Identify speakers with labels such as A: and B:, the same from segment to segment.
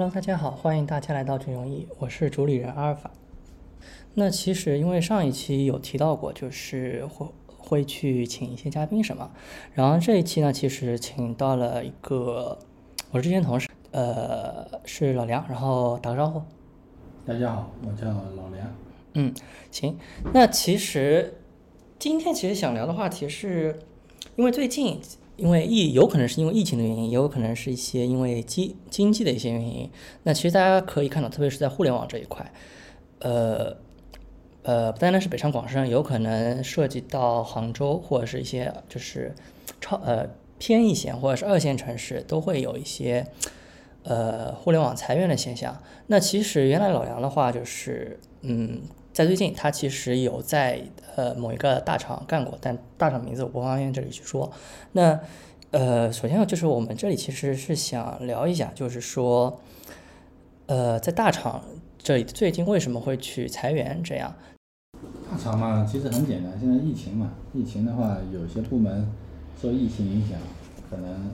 A: Hello，大家好，欢迎大家来到最容易，我是主理人阿尔法。那其实因为上一期有提到过，就是会会去请一些嘉宾什么，然后这一期呢，其实请到了一个我之前同事，呃，是老梁，然后打个招呼。
B: 大家好，我叫老梁。
A: 嗯，行。那其实今天其实想聊的话题是，因为最近。因为疫有可能是因为疫情的原因，也有可能是一些因为经经济的一些原因。那其实大家可以看到，特别是在互联网这一块，呃呃，不单单是北上广深，有可能涉及到杭州或者是一些就是超呃偏一线或者是二线城市，都会有一些呃互联网裁员的现象。那其实原来老杨的话就是，嗯，在最近他其实有在。呃，某一个大厂干过，但大厂名字我不方便这里去说。那呃，首先就是我们这里其实是想聊一下，就是说，呃，在大厂这里最近为什么会去裁员？这样？
B: 大厂嘛，其实很简单，现在疫情嘛，疫情的话，有些部门受疫情影响，可能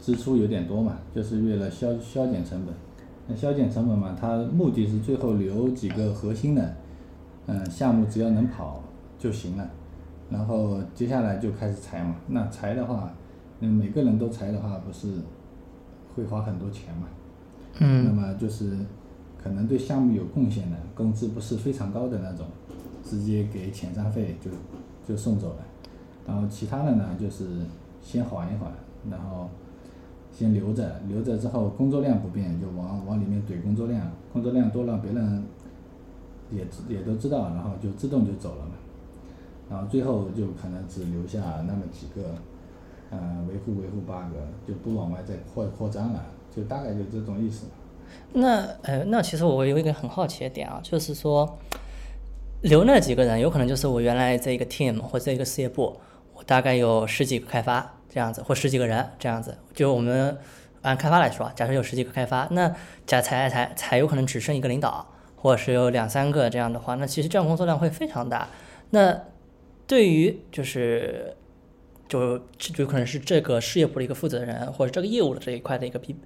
B: 支出有点多嘛，就是为了削削减成本。那削减成本嘛，它目的是最后留几个核心的。嗯，项目只要能跑就行了，然后接下来就开始裁嘛。那裁的话，嗯，每个人都裁的话，不是会花很多钱嘛？
A: 嗯。
B: 那么就是可能对项目有贡献的，工资不是非常高的那种，直接给遣散费就就送走了。然后其他的呢，就是先缓一缓，然后先留着，留着之后工作量不变，就往往里面怼工作量，工作量多了，别人。也也都知道，然后就自动就走了嘛，然后最后就可能只留下那么几个，呃，维护维护 bug，就不往外再扩扩张了，就大概就这种意思。
A: 那呃，那其实我有一个很好奇的点啊，就是说，留那几个人，有可能就是我原来这一个 team 或这一个事业部，我大概有十几个开发这样子，或十几个人这样子，就我们按开发来说，假设有十几个开发，那假裁裁裁，有可能只剩一个领导。或者是有两三个这样的话，那其实这样工作量会非常大。那对于就是就就可能是这个事业部的一个负责人，或者这个业务的这一块的一个 B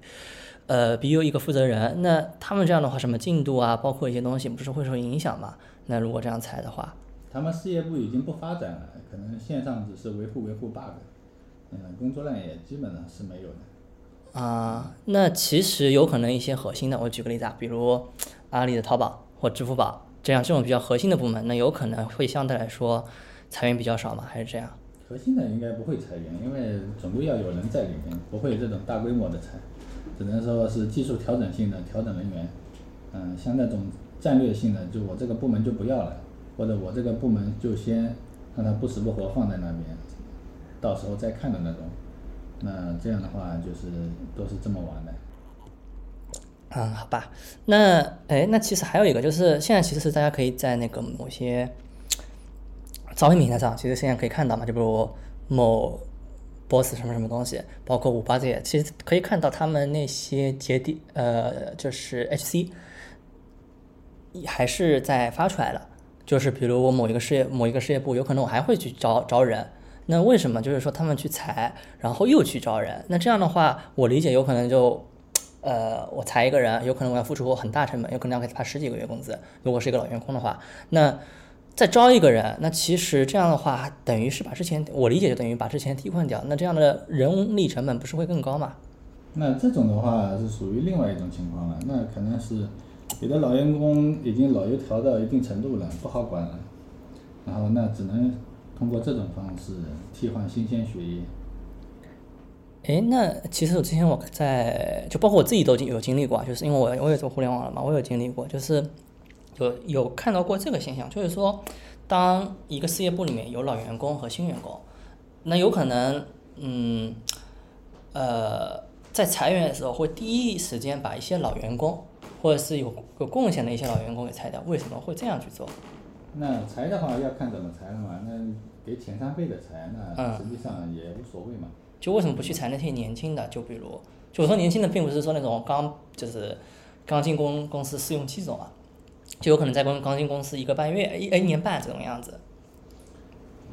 A: 呃 BU 一个负责人，那他们这样的话，什么进度啊，包括一些东西，不是会受影响吗？那如果这样裁的话，
B: 他们事业部已经不发展了，可能线上只是维护维护 bug，嗯，工作量也基本上是没有的。
A: 啊，那其实有可能一些核心的，我举个例子啊，比如。阿里的淘宝或支付宝这样这种比较核心的部门，那有可能会相对来说裁员比较少嘛？还是这样？
B: 核心的应该不会裁员，因为总归要有人在里面，不会这种大规模的裁，只能说是技术调整性的调整人员。嗯，像那种战略性的，就我这个部门就不要了，或者我这个部门就先让它不死不活放在那边，到时候再看的那种。那这样的话就是都是这么玩的。
A: 嗯，好吧，那哎，那其实还有一个，就是现在其实是大家可以在那个某些招聘平台上，其实现在可以看到嘛，就比如某 boss 什么什么东西，包括五八这些，其实可以看到他们那些节点，呃，就是 HC 还是在发出来的，就是比如我某一个事业某一个事业部，有可能我还会去招招人，那为什么就是说他们去裁，然后又去招人？那这样的话，我理解有可能就。呃，我裁一个人，有可能我要付出很大成本，有可能要给他发十几个月工资。如果是一个老员工的话，那再招一个人，那其实这样的话，等于是把之前我理解就等于把之前替换掉。那这样的人力成本不是会更高吗？
B: 那这种的话是属于另外一种情况了。那可能是有的老员工已经老油条到一定程度了，不好管了，然后那只能通过这种方式替换新鲜血液。
A: 哎，那其实我之前我在就包括我自己都经有经历过，就是因为我我也做互联网了嘛，我有经历过，就是有有看到过这个现象，就是说，当一个事业部里面有老员工和新员工，那有可能，嗯，呃，在裁员的时候会第一时间把一些老员工或者是有有贡献的一些老员工给裁掉，为什么会这样去做？
B: 那裁的话要看怎么裁了嘛，那给前三辈的裁，那实际上也无所谓嘛。
A: 就为什么不去裁那些年轻的？就比如，就我说年轻的，并不是说那种刚就是刚进公公司试用期这种啊，就有可能在公刚进公司一个半月、一一年半这种样子。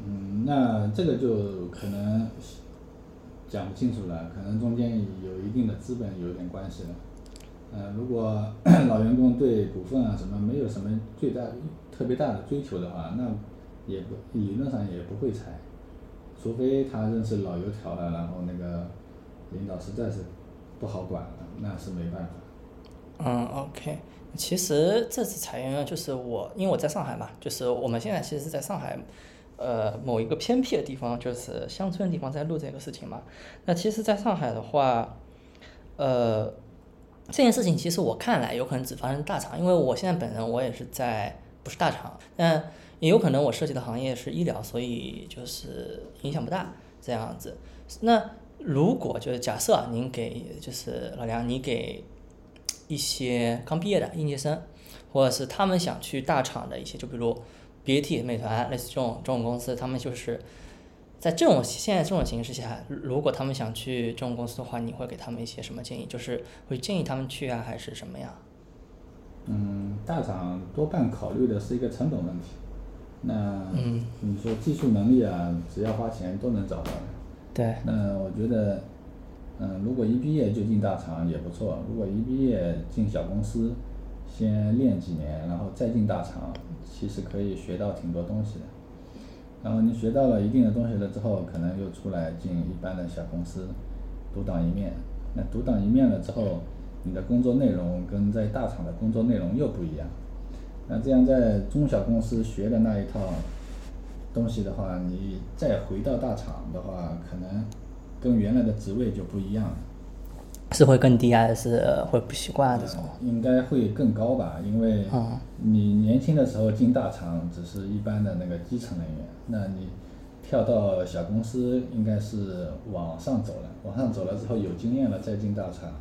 B: 嗯，那这个就可能讲不清楚了，可能中间有一定的资本有点关系了。呃，如果 老员工对股份啊什么没有什么最大特别大的追求的话，那也不理论上也不会裁，除非他认识老油条了，然后那个领导实在是不好管了，那是没办法。
A: 嗯，OK。其实这次裁员就是我，因为我在上海嘛，就是我们现在其实是在上海，呃，某一个偏僻的地方，就是乡村的地方在录这个事情嘛。那其实，在上海的话，呃，这件事情其实我看来有可能只发生大厂，因为我现在本人我也是在不是大厂，但也有可能我涉及的行业是医疗，所以就是影响不大这样子。那如果就是假设您给就是老梁，你给一些刚毕业的应届生，或者是他们想去大厂的一些，就比如 BAT、美团类似这种这种公司，他们就是在这种现在这种形势下，如果他们想去这种公司的话，你会给他们一些什么建议？就是会建议他们去啊，还是什么呀？
B: 嗯，大厂多半考虑的是一个成本问题。那
A: 嗯
B: 你说技术能力啊，只要花钱都能找到的。
A: 对，
B: 那我觉得，嗯，如果一毕业就进大厂也不错。如果一毕业进小公司，先练几年，然后再进大厂，其实可以学到挺多东西的。然后你学到了一定的东西了之后，可能又出来进一般的小公司，独当一面。那独当一面了之后，你的工作内容跟在大厂的工作内容又不一样。那这样在中小公司学的那一套东西的话，你再回到大厂的话，可能跟原来的职位就不一样了。
A: 是会更低啊还是会不习惯啊这种？
B: 应该会更高吧，因为
A: 嗯
B: 你年轻的时候进大厂只是一般的那个基层人员，那你跳到小公司应该是往上走了，往上走了之后有经验了再进大厂，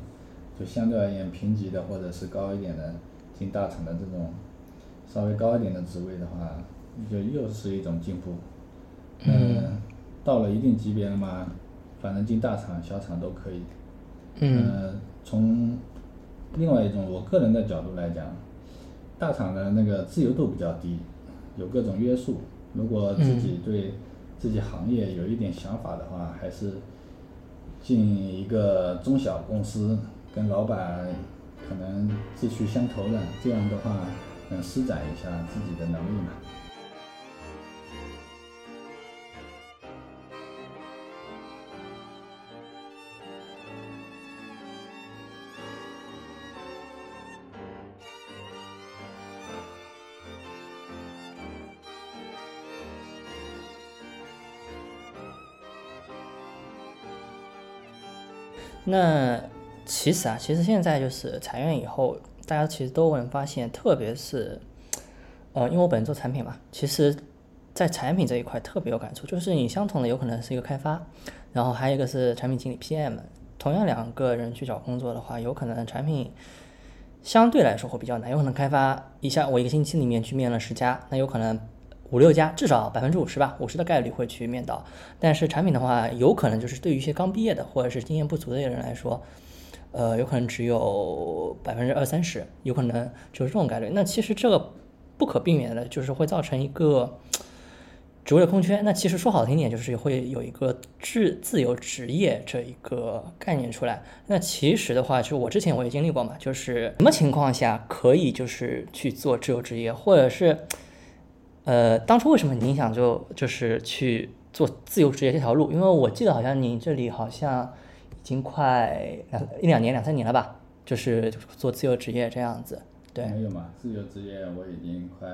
B: 就相对而言平级的或者是高一点的进大厂的这种稍微高一点的职位的话，就又是一种进步。嗯，到了一定级别了嘛，反正进大厂、小厂都可以。
A: 嗯
B: 呃，从另外一种我个人的角度来讲，大厂的那个自由度比较低，有各种约束。如果自己对自己行业有一点想法的话，还是进一个中小公司，跟老板可能志趣相投的，这样的话能施展一下自己的能力嘛。
A: 那其实啊，其实现在就是裁员以后，大家其实都能发现，特别是，呃，因为我本人做产品嘛，其实，在产品这一块特别有感触，就是你相同的有可能是一个开发，然后还有一个是产品经理 PM，同样两个人去找工作的话，有可能产品相对来说会比较难，有可能开发一下我一个星期里面去面了十家，那有可能五六家，至少百分之五十吧，五十的概率会去面到。但是产品的话，有可能就是对于一些刚毕业的或者是经验不足的人来说，呃，有可能只有百分之二三十，有可能就是这种概率。那其实这个不可避免的，就是会造成一个职位空缺。那其实说好听点，就是会有一个自自由职业这一个概念出来。那其实的话，就我之前我也经历过嘛，就是什么情况下可以就是去做自由职业，或者是呃，当初为什么您想就就是去做自由职业这条路？因为我记得好像你这里好像经快两一两年、两三年了吧，就是做自由职业这样子。对
B: 没有嘛，自由职业我已经快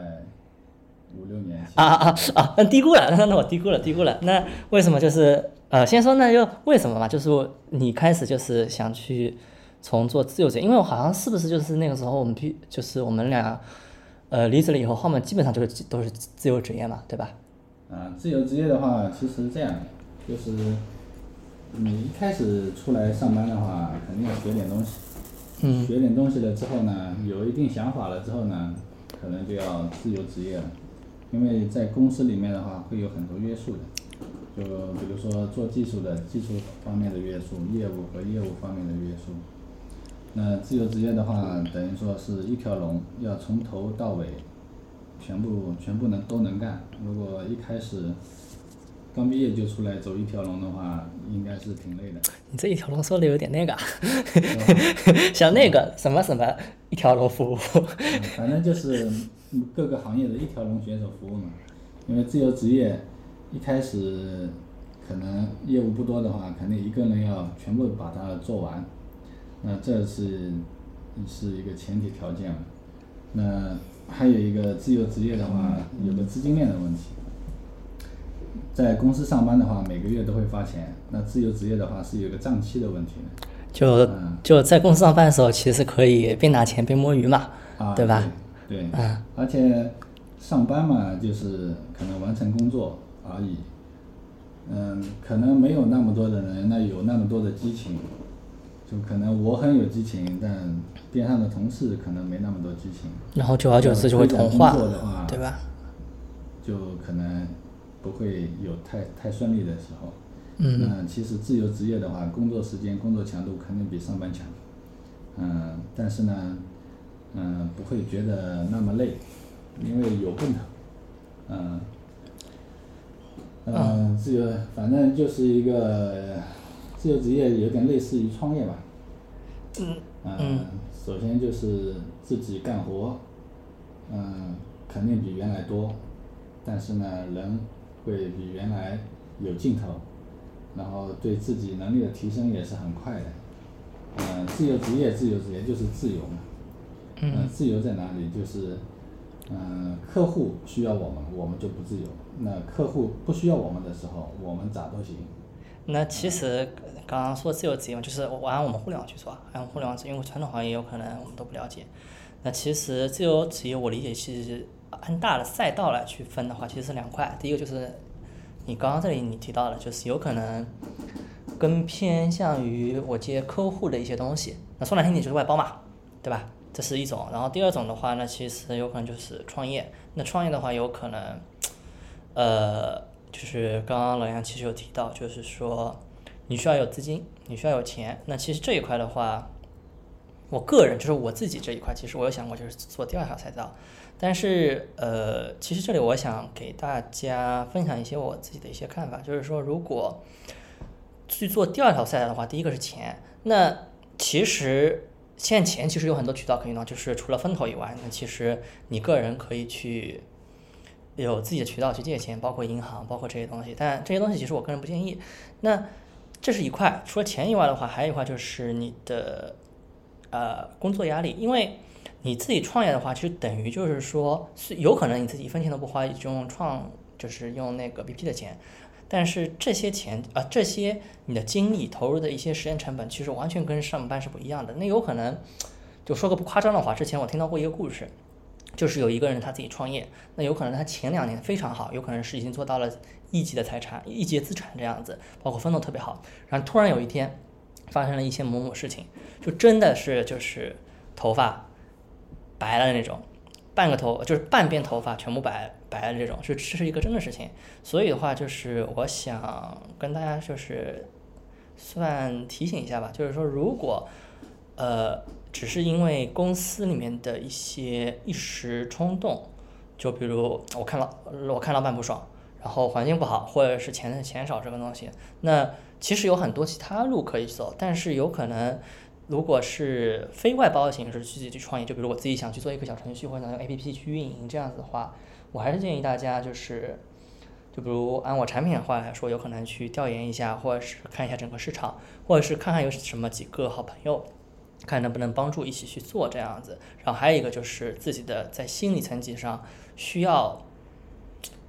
B: 五六年
A: 啊啊啊啊！那低估了，那 那我低估了，低估了。那为什么就是呃，先说那就为什么嘛？就是你开始就是想去从做自由职业，因为我好像是不是就是那个时候我们必就是我们俩呃离职了以后，后面基本上就是都是自由职业嘛，对吧？
B: 啊，自由职业的话，其实这样，就是你一开始出来上班的话，肯定要学点东西。
A: 嗯
B: 学点东西了之后呢，有一定想法了之后呢，可能就要自由职业了。因为在公司里面的话，会有很多约束的，就比如说做技术的技术方面的约束，业务和业务方面的约束。那自由职业的话，等于说是一条龙，要从头到尾，全部全部能都能干。如果一开始刚毕业就出来走一条龙的话，应该是是挺累的。
A: 你这一条龙说的有点那个像 那个什么什么一条龙服务，
B: 嗯反正就是各个行业的一条龙选手服务嘛。因为自由职业一开始可能业务不多的话，肯定一个人要全部把它做完，那这是是一个前提条件了。那还有一个自由职业的话，有个资金链的问题。在公司上班的话，每个月都会发钱；那自由职业的话是有个账期的问题的。
A: 就
B: 嗯
A: 就在公司上班的时候，其实可以边拿钱边摸鱼嘛，
B: 啊，
A: 对吧？
B: 对，对
A: 嗯
B: 而且上班嘛，就是可能完成工作而已。嗯，可能没有那么多的人，那有那么多的激情，就可能我很有激情，但边上的同事可能没那么多激情。
A: 然后久而久之就会同化对吧？
B: 就可能不会有太太顺利的时候。
A: 嗯
B: 那其实自由职业的话，工作时间、工作强度肯定比上班强。嗯，但是呢，嗯，不会觉得那么累，因为有奔头。嗯。嗯，自由反正就是一个自由职业，有点类似于创业吧。
A: 嗯
B: 嗯，首先就是自己干活，嗯，肯定比原来多，但是呢，人会比原来有劲头，然后对自己能力的提升也是很快的。嗯，自由职业，自由职业就是自由嘛。嗯，自由在哪里？就是，嗯，客户需要我们，我们就不自由；那客户不需要我们的时候，我们咋都行。
A: 那其实刚刚说自由职业嘛，就是我按我们互联网去说啊，按互联网，因为传统行业有可能我们都不了解。那其实自由职业，我理解其实按大的赛道来去分的话，其实是两块。第一个就是你刚刚这里你提到的，就是有可能更偏向于我接客户的一些东西。那说难听点就是外包嘛，对吧？这是一种。然后第二种的话呢，其实有可能就是创业。那创业的话，有可能，呃，就是刚刚老杨其实有提到，就是说你需要有资金，你需要有钱。那其实这一块的话，我个人就是我自己这一块，其实我有想过就是做第二条赛道，但是呃，其实这里我想给大家分享一些我自己的一些看法，就是说如果去做第二条赛道的话，第一个是钱，那其实现在钱其实有很多渠道可以弄，就是除了风投以外，那其实你个人可以去有自己的渠道去借钱，包括银行，包括这些东西。但这些东西其实我个人不建议。那这是一块，除了钱以外的话，还有一块就是你的呃工作压力，因为你自己创业的话，其实等于就是说是有可能你自己一分钱都不花，就用创就是用那个 BP 的钱。但是这些钱啊、这些你的精力投入的一些时间成本，其实完全跟上班是不一样的。那有可能，就说个不夸张的话，之前我听到过一个故事，就是有一个人他自己创业，那有可能他前两年非常好，有可能是已经做到了一级的财产、一级资产这样子，包括分都特别好，然后突然有一天发生了一些某某事情，就真的是就是头发白了的那种，半个头就是半边头发全部白白了这种，是这是一个真的事情。所以的话，就是我想跟大家就是算提醒一下吧，就是说如果呃只是因为公司里面的一些一时冲动，就比如我看老我看老板不爽，然后环境不好，或者是钱钱少这个东西，那其实有很多其他路可以走，但是有可能。如果是非外包的形式去自己去创业，就比如我自己想去做一个小程序或者想用 APP 去运营这样子的话，我还是建议大家就是，就比如按我产品的话来说，有可能去调研一下，或者是看一下整个市场，或者是看看有什么几个好朋友，看能不能帮助一起去做这样子。然后还有一个就是自己的在心理层级上需要。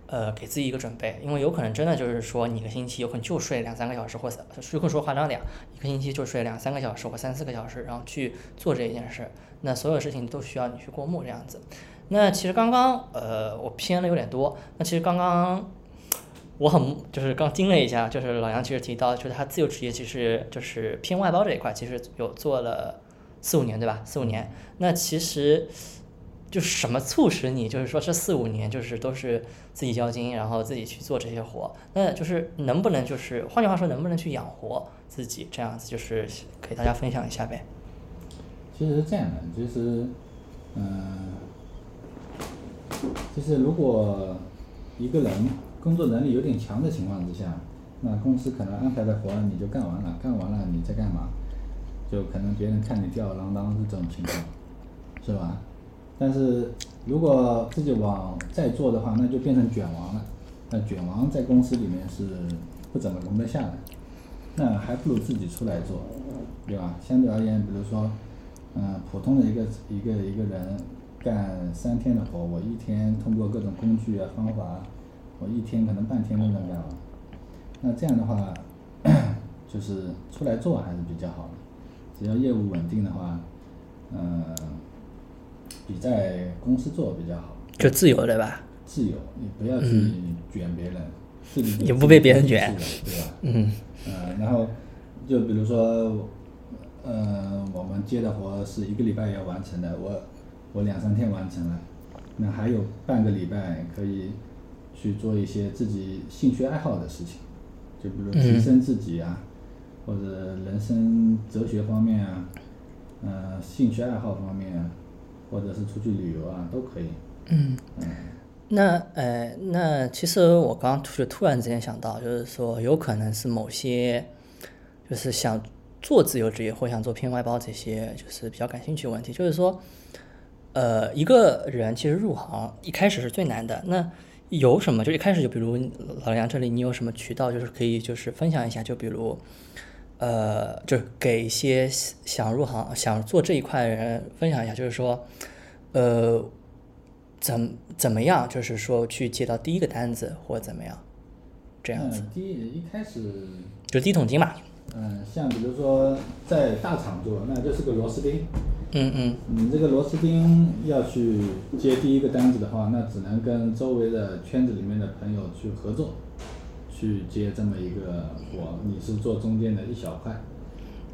A: 呃，给自己一个准备，因为有可能真的就是说，你一个星期有可能就睡两三个小时，或者有可能说夸张点，一个星期就睡两三个小时或三四个小时，然后去做这一件事，那所有事情都需要你去过目这样子。那其实刚刚呃，我偏了有点多。那其实刚刚我很就是刚盯了一下，就是老杨其实提到，就是他自由职业其实就是偏外包这一块，其实有做了四五年，对吧？四五年。那其实。就是什么促使你，就是说这四五年就是都是自己交金，然后自己去做这些活，那就是能不能就是换句话说，能不能去养活自己这样子，就是给大家分享一下呗。
B: 其实是这样的，就是，嗯、就是如果一个人工作能力有点强的情况之下，那公司可能安排的活你就干完了，干完了你再干嘛？就可能别人看你吊儿郎当是这种情况，是吧？但是如果自己往再做的话，那就变成卷王了。那卷王在公司里面是不怎么容得下的，那还不如自己出来做，对吧？相对而言，比如说，嗯、普通的一个一个一个人干三天的活，我一天通过各种工具啊方法，我一天可能半天都能干完。那这样的话，就是出来做还是比较好的。只要业务稳定的话，嗯、比在公司做比较好。
A: 就自由对吧？
B: 自由，你不要去卷别人，自己
A: 也不被别人卷
B: 对吧？
A: 嗯
B: 呃，然后就比如说，呃，我们接的活是一个礼拜要完成的，我我两三天完成了，那还有半个礼拜可以去做一些自己兴趣爱好的事情，就比如提升自己啊，或者人生哲学方面啊，呃，兴趣爱好方面啊，或者是出去旅游啊，都可以。
A: 嗯。
B: 嗯，
A: 那呃，那其实我刚刚突就突然之间想到，就是说有可能是某些就是想做自由职业或想做偏外包这些，就是比较感兴趣的问题。就是说，呃，一个人其实入行一开始是最难的。那有什么？就一开始就比如老梁这里，你有什么渠道，就是可以就是分享一下？就比如，呃，就是给一些想入行、想做这一块的人分享一下，就是说，呃，怎怎么样？就是说去接到第一个单子或者怎么样，这样子，
B: 嗯，第一一开始
A: 就第一桶金嘛。
B: 嗯，像比如说在大厂做，那就是个螺丝钉。
A: 嗯嗯
B: 你这个螺丝钉要去接第一个单子的话，那只能跟周围的圈子里面的朋友去合作，去接这么一个活。你是做中间的一小块，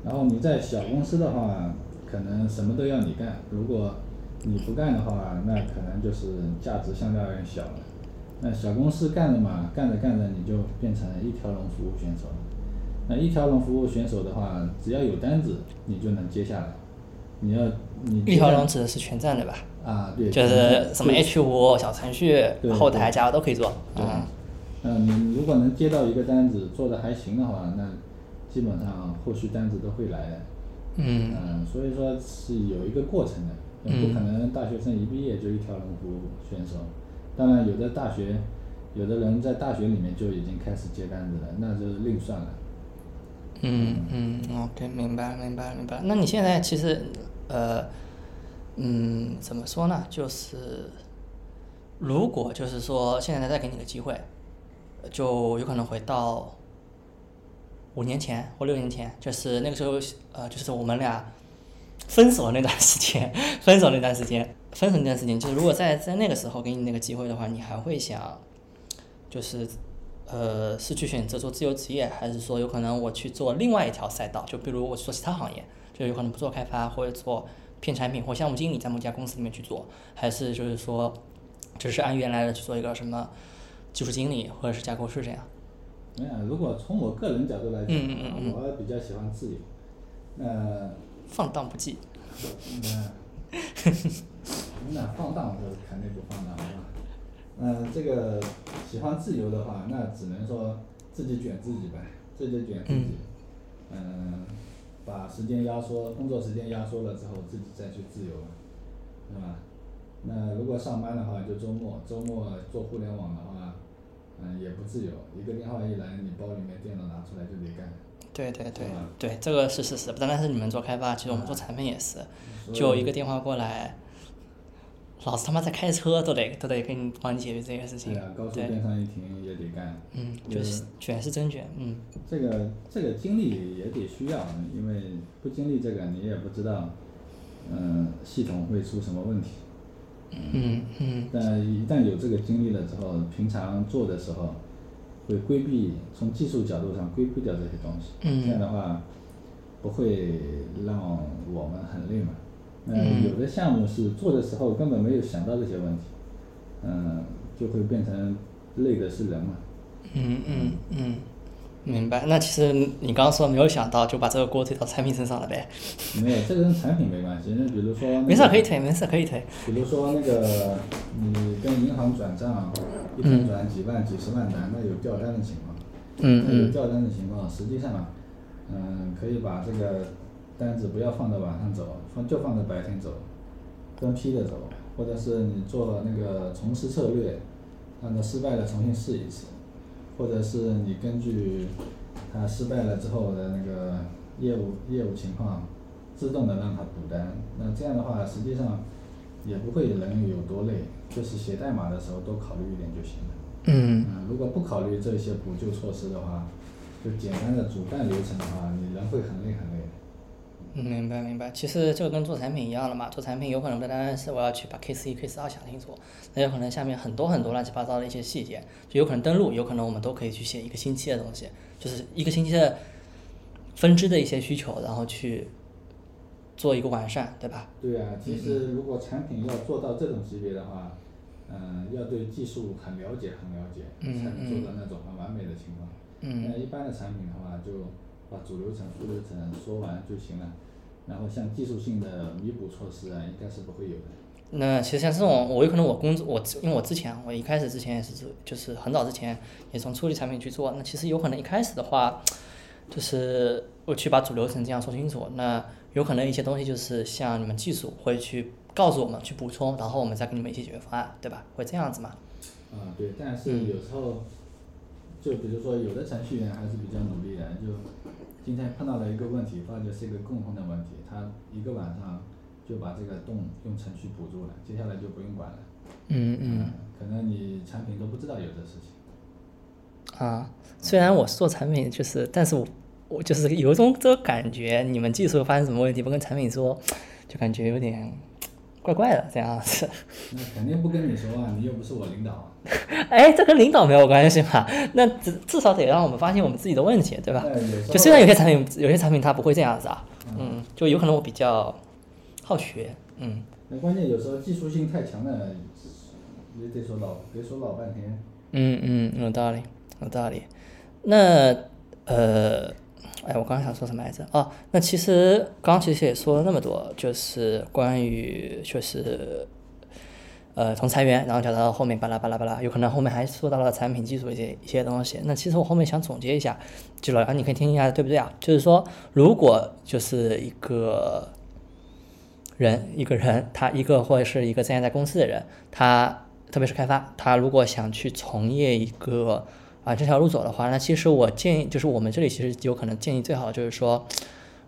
B: 然后你在小公司的话，可能什么都要你干。如果你不干的话，那可能就是价值相对而言小了。那小公司干着嘛，干着干着你就变成一条龙服务选手了。那一条龙服务选手的话，只要有单子，你就能接下来。你要你
A: 一条龙指的是全站对吧？
B: 啊，对，
A: 就是什么 H 五小程序、后台、Java 都可以做。
B: 对
A: 嗯
B: 如果能接到一个单子，做的还行的话，那基本上后续单子都会来的。
A: 嗯
B: 嗯，所以说是有一个过程的，
A: 嗯
B: 不可能大学生一毕业就一条龙服务选手。当然，有的大学，有的人在大学里面就已经开始接单子了，那就是另算了。
A: 嗯嗯，OK，明白明白明白。那你现在其实呃嗯怎么说呢？就是如果就是说现在再给你个机会，就有可能回到五年前或六年前，就是那个时候呃就是我们俩分手那段时间，分手那段时间，分手那段时间，就是如果在在那个时候给你那个机会的话，你还会想就是呃，是去选择做自由职业，还是说有可能我去做另外一条赛道？就比如我去做其他行业，就有可能不做开发，或者做偏产品或项目经理，在某家公司里面去做，还是就是说，只是按原来的去做一个什么技术经理或者是架构师这样？
B: 没有，如果从我个人角度来讲，
A: 嗯嗯嗯
B: 我比较喜欢自由。那
A: 放荡不羁。
B: 嗯那放荡是肯定不放荡，了吧？嗯，这个喜欢自由的话，那只能说自己卷自己呗，自己卷自己。嗯，把时间压缩，工作时间压缩了之后，自己再去自由了，是吧？那如果上班的话，就周末，周末做互联网的话，嗯，也不自由，一个电话一来，你包里面电脑拿出来就得干。
A: 对对对对，这个是事实，不单单是你们做开发，其实我们做产品也是，就一个电话过来，老子他妈在开车都得都得给你帮你解决这个事情
B: 对啊，高。速
A: 对，
B: 边上一停也得干。
A: 嗯，
B: 就
A: 就是是卷是真卷，嗯
B: 这个这个经历也得需要，因为不经历这个，你也不知道，嗯、系统会出什么问题。
A: 嗯嗯
B: 但一旦有这个经历了之后，平常做的时候，会规避从技术角度上规避掉这些东西。
A: 嗯
B: 这样的话，不会让我们很累嘛。那
A: 嗯
B: 有的项目是做的时候根本没有想到这些问题，嗯、就会变成累的是人嘛。
A: 嗯嗯嗯，明白。那其实你刚刚说没有想到，就把这个锅推到产品身上了呗？
B: 没有，这个跟产品没关系。那比如说、那个，
A: 没事儿可以推，没事可以推。
B: 比如说那个，你跟银行转账，一天转几万、几十万单，那有掉单的情况。
A: 嗯
B: 这个
A: 嗯
B: 掉单的情况，实际上，嗯，可以把这个单子不要放到晚上走，放就放在白天走，分批的走，或者是你做那个重试策略，按照失败了重新试一次，或者是你根据他失败了之后的那个业务业务情况，自动的让他补单。那这样的话，实际上也不会人有多累，就是写代码的时候多考虑一点就行了。
A: 嗯
B: 嗯，如果不考虑这些补救措施的话，就简单的主干流程的话，你人会很累很累
A: 明白明白。其实就跟做产品一样了嘛，做产品有可能不单单是我要去把 Case 一、Case 二想清楚，那有可能下面很多很多乱七八糟的一些细节，就有可能登录，有可能我们都可以去写一个星期的东西，就是一个星期的分支的一些需求，然后去做一个完善，对吧？
B: 对啊，其实如果产品要做到这种级别的话，嗯、要对技术很了解很了解，
A: 嗯
B: 才能做到那种很完美的情况。
A: 嗯
B: 那一般的产品的话，就把主流程、副流程说完就行了。然后像技术性的弥补措施啊，应该是不会有的。
A: 那其实像这种，我有可能我工作，我因为我之前我一开始之前也是做，就是很早之前也从初级产品去做，那其实有可能一开始的话，就是我去把主流程这样说清楚，那有可能一些东西就是像你们技术会去告诉我们去补充，然后我们再给你们一些解决方案，对吧？会这样子嘛？
B: 啊，对，但是有时候，就比如说有的程序员还是比较努力的，就今天碰到了一个问题，发觉是一个共同的问题，他一个晚上就把这个洞用程序补住了，接下来就不用管了。
A: 嗯嗯。
B: 可能你产品都不知道有这事情。
A: 啊，虽然我是做产品，就是，但是我我就是有一种这个感觉，你们技术发生什么问题不跟产品说，就感觉有点怪怪的这样子。
B: 那肯定不跟你说啊，你又不是我领导啊。
A: 哎，这跟领导没有关系嘛？那至至少得让我们发现我们自己的问题，对吧？就虽然有些产品，有些产品它不会这样子啊，嗯，就有可能我比较好学，嗯
B: 那关键有时候技术性太强了，也得说老别说老半天。
A: 嗯嗯，有道理，有道理。那呃，哎，我刚刚想说什么来着？哦，那其实刚刚其实也说了那么多，就是关于就是呃从裁员，然后讲到后面巴拉巴拉巴拉，有可能后面还说到了产品技术一些一些东西。那其实我后面想总结一下，就老杨你可以听一下对不对啊？就是说，如果就是一个人一个人，他一个或者是一个现在在公司的人，他特别是开发，他如果想去从业一个啊这条路走的话，那其实我建议，就是我们这里其实有可能建议最好就是说，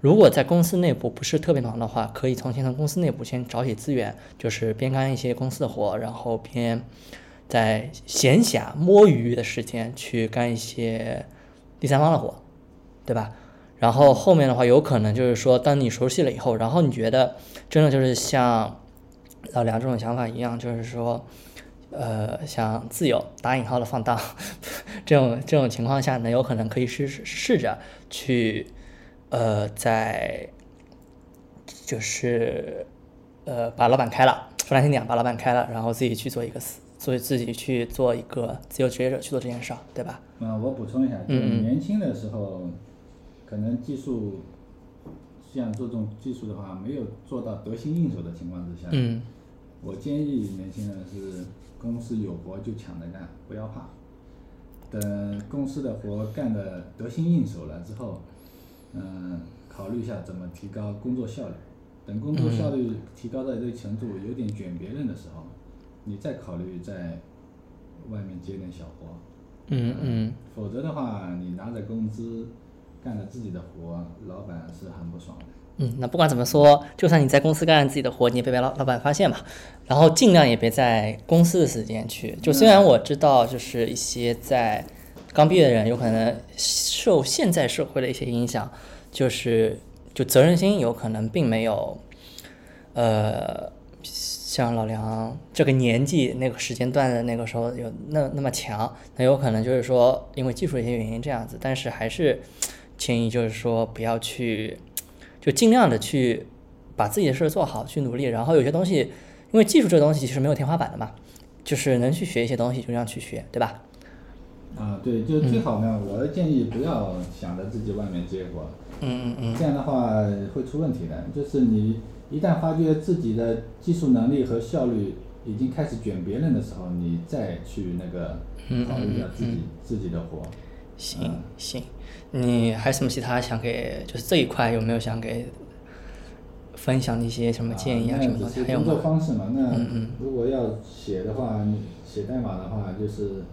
A: 如果在公司内部不是特别忙的话，可以从先从公司内部先找些资源，就是边干一些公司的活，然后边在闲暇摸鱼的时间去干一些第三方的活，对吧？然后后面的话，有可能就是说，当你熟悉了以后，然后你觉得真的就是像老梁这种想法一样，就是说，呃，想自由打引号的放荡，这种这种情况下呢，有可能可以试试试着去，呃，在就是呃把老板开了，说难听点，把老板开了，然后自己去做一个私，所以自己去做一个自由职业者去做这件事儿，对吧？
B: 嗯，我补充一下，就是年轻的时候，可能技术像做这种技术的话，没有做到得心应手的情况之下，
A: 嗯
B: 我建议年轻人是公司有活就抢着干，不要怕。等公司的活干得得心应手了之后，嗯，考虑一下怎么提高工作效率。等工作效率提高到一定程度，有点卷别人的时候，你再考虑在外面接点小活。
A: 嗯嗯。
B: 否则的话，你拿着工资干了自己的活，老板是很不爽的。
A: 嗯，那不管怎么说，就算你在公司干自己的活，你也别被老老板发现嘛。然后尽量也别在公司的时间去。就虽然我知道，就是一些在刚毕业的人，有可能受现在社会的一些影响，就是就责任心有可能并没有，呃，像老梁这个年纪那个时间段的那个时候有那那么强。那有可能就是说因为技术的一些原因这样子，但是还是建议就是说不要去。就尽量的去把自己的事儿做好，去努力。然后有些东西，因为技术这个东西其实没有天花板的嘛，就是能去学一些东西就这样去学，对吧？
B: 啊，对，就最好呢，我的建议不要想着自己外面接活，
A: 嗯嗯嗯
B: 这样的话会出问题的。就是你一旦发觉自己的技术能力和效率已经开始卷别人的时候，你再去那个
A: 嗯
B: 考虑一下自己
A: 嗯
B: 自己的活。
A: 行行，你还有什么其他想给，就是这一块有没有想给分享的一些什么建议啊
B: 啊
A: 什么东西？
B: 那只是工作
A: 还有吗？
B: 方式嘛，那
A: 嗯嗯
B: 如果要写的话，你写代码的话，就是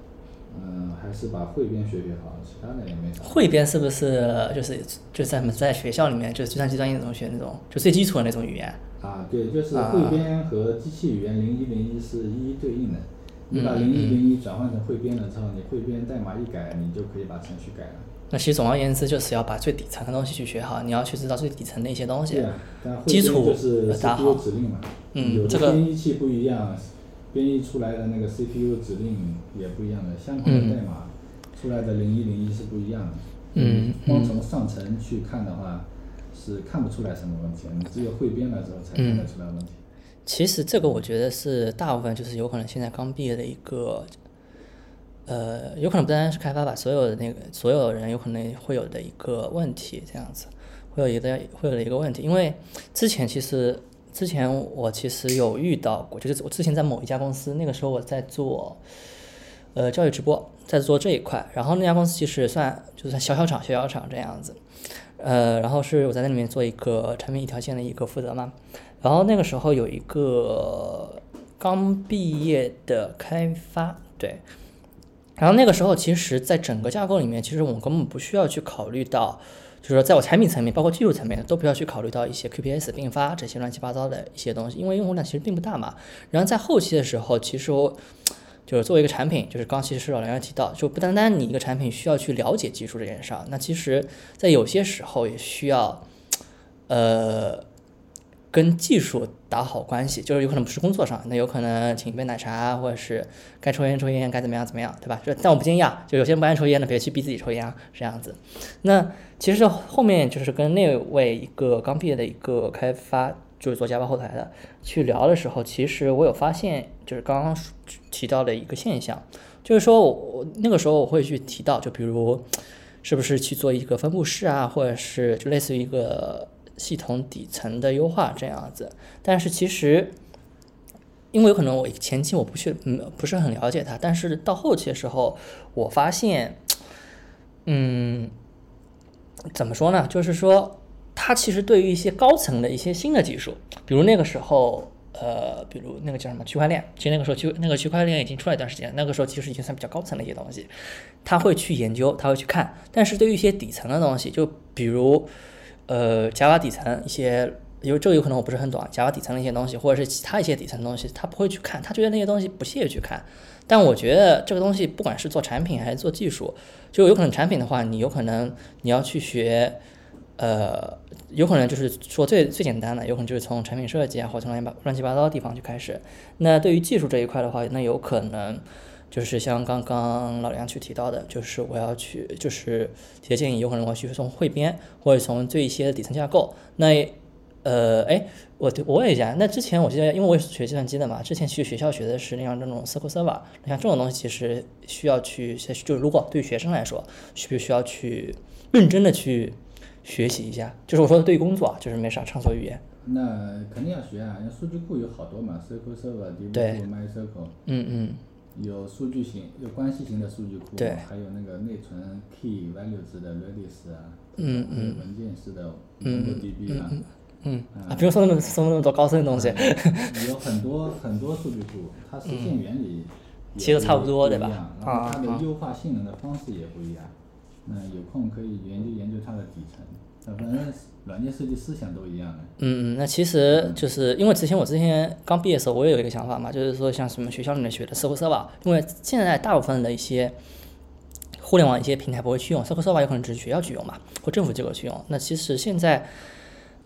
B: 嗯，还是把汇编学学好，其他的也没啥。
A: 汇编是不是就是就是在我们在学校里面就是计算机专业那种学那种就最基础的那种语言？
B: 啊，对，就是
A: 啊
B: 汇编和机器语言零一零一是一一对应的。你把
A: 嗯
B: 零一零一转换成汇编了之后，你汇编代码一改，你就可以把程序改了。
A: 那其实总而言之，就是要把最底层的东西去学好，你要去知道最底层的一些东西
B: 对。啊，
A: 基础
B: 编就是
A: 打好
B: 指令嘛，
A: 嗯这个
B: 编译器不一样，编译出来的那个 CPU 指令也不一样的，相同的代码出来的零一零一是不一样的。
A: 嗯
B: 光
A: 嗯
B: 从上层去看的话，是看不出来什么问题，你只有汇编了之后才看得出来问题。
A: 其实这个我觉得是大部分就是有可能现在刚毕业的一个，呃，有可能不单单是开发吧，所有的那个所有人有可能会有的一个问题，这样子会有一个会有的一个问题，因为之前其实之前我其实有遇到过，就是我之前在某一家公司，那个时候我在做。呃，教育直播在做这一块，然后那家公司其实算就是算小小厂、小小厂这样子，呃，然后是我在那里面做一个产品一条线的一个负责嘛，然后那个时候有一个刚毕业的开发，对，然后那个时候其实在整个架构里面，其实我根本不需要去考虑到，就是说在我产品层面，包括技术层面都不要去考虑到一些 QPS 并发这些乱七八糟的一些东西，因为用户量其实并不大嘛。然后在后期的时候，其实我就是作为一个产品，就是刚其实老梁提到，就不单单你一个产品需要去了解技术这件事儿，那其实在有些时候也需要，呃，跟技术打好关系，就是有可能不是工作上，那有可能请一杯奶茶，或者是该抽烟抽烟，该怎么样怎么样，对吧？就但我不建议啊，就有些不爱抽烟的，别去逼自己抽烟啊，这样子。那其实后面就是跟那位一个刚毕业的一个开发，就是做 Java 后台的去聊的时候，其实我有发现，就是刚刚提到的一个现象，就是说我那个时候我会去提到，就比如是不是去做一个分布式啊，或者是就类似于一个系统底层的优化这样子。但是其实，因为有可能我前期我不去嗯不是很了解它，但是到后期的时候，我发现，嗯，怎么说呢？就是说，它其实对于一些高层的一些新的技术，比如那个时候。呃，比如那个叫什么区块链，其实那个时候区那个区块链已经出来一段时间，那个时候其实已经算比较高层的一些东西，他会去研究，他会去看。但是对于一些底层的东西，就比如呃 Java 底层一些，因为这个有可能我不是很懂，Java 底层的一些东西，或者是其他一些底层的东西，他不会去看，他觉得那些东西不屑去看。但我觉得这个东西不管是做产品还是做技术，就有可能产品的话，你有可能你要去学。呃，有可能就是说最最简单的，有可能就是从产品设计啊，或者从乱七八乱七八糟的地方去开始。那对于技术这一块的话，那有可能就是像刚刚老梁去提到的，就是我要去，就是提的建议，有可能我去从汇编或者从最一些的底层架构。那呃，哎，我我问一下，那之前我记得，因为我也是学计算机的嘛，之前去学校学的是那样那种 SQL Server，像这种东西其实需要去，就是如果对学生来说，需不需要去认真的去。学习一下，就是我说的对于工作啊，就是没啥畅所欲言。
B: 那肯定要学啊，那数据库有好多嘛，SQL Server、
A: 对
B: DB2、MySQL，
A: 嗯嗯，
B: 有数据型、有关系型的数据库，
A: 对
B: 还有那个内存 key value 式的 Redis 啊，
A: 嗯
B: 还有文件式的
A: 嗯
B: MongoDB 啊，
A: 嗯啊，不用说那么说那么多高深的东西。
B: 有很多很多数据库，它实现原理也
A: 其实差不多对吧
B: 不一样然后它
A: 啊
B: 的优化性能的方式也不一样。那有空可以研究研究它的底层，反正软件设计思想都一样的。
A: 嗯嗯，那其实就是因为之前我之前刚毕业的时候，我也有一个想法嘛，就是说像什么学校里面学的 SQL Server，因为现在大部分的一些互联网一些平台不会去用 SQL Server，有可能只是学校去用嘛，或政府机构去用。那其实现在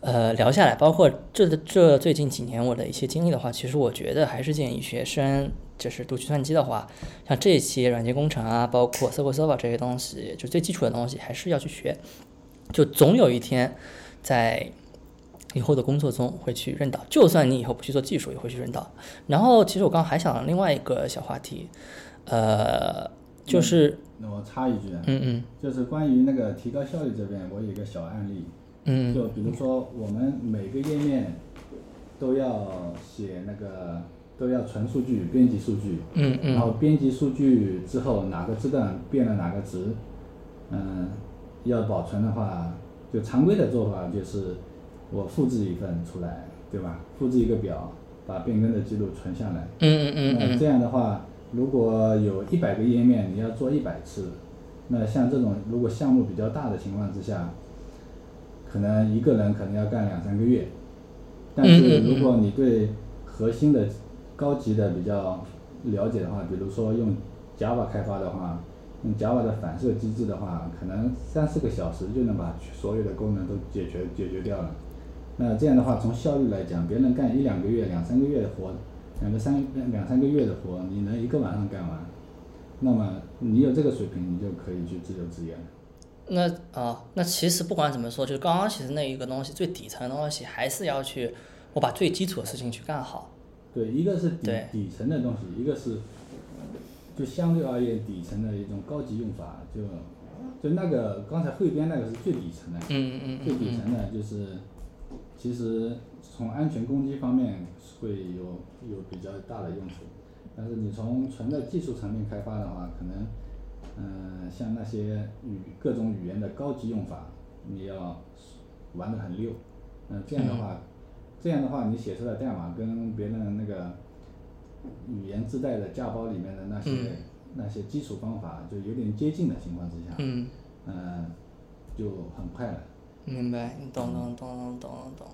A: 呃聊下来，包括这这最近几年我的一些经历的话，其实我觉得还是建议学生。就是读计算机的话，像这些软件工程啊，包括 SQL Server 这些东西，就最基础的东西还是要去学。就总有一天，在以后的工作中会去认到，就算你以后不去做技术，也会去认到。然后，其实我刚刚还想另外一个小话题，呃，就是，
B: 那我插一句啊，
A: 嗯嗯。
B: 就是关于那个提高效率这边，我有一个小案例，
A: 嗯。
B: 就比如说我们每个页面都要写那个都要存数据、编辑数据，
A: 嗯嗯。
B: 然后编辑数据之后哪个字段变了哪个值，嗯，要保存的话，就常规的做法就是我复制一份出来，对吧？复制一个表，把变更的记录存下来。
A: 嗯嗯嗯
B: 那这样的话，如果有一百个页面，你要做一百次，那像这种如果项目比较大的情况之下，可能一个人可能要干两三个月。但是如果你对核心的高级的比较了解的话，比如说用 Java 开发的话，用 Java 的反射机制的话，可能三四个小时就能把所有的功能都解决解决掉了。那这样的话，从效率来讲，别人干一两个月、两三个月的活，两个三两两三个月的活，你能一个晚上干完，那么你有这个水平，你就可以去自由职业了。
A: 那啊、那其实不管怎么说，就是刚刚其实那一个东西最底层的东西，还是要去我把最基础的事情去干好。
B: 对，一个是底
A: 对
B: 底层的东西，一个是就相对而言底层的一种高级用法，就就那个刚才汇编那个是最底层的，
A: 嗯嗯
B: 最底层的就是其实从安全攻击方面会有有比较大的用处，但是你从纯的技术层面开发的话，可能嗯、像那些语各种语言的高级用法，你要玩得很溜，嗯、这样的话。这样的话，你写出来代码跟别人那个语言自带的架包里面的那些、那些基础方法就有点接近的情况之下，
A: 嗯，
B: 嗯，就很快了。
A: 明白，你懂懂懂懂懂懂。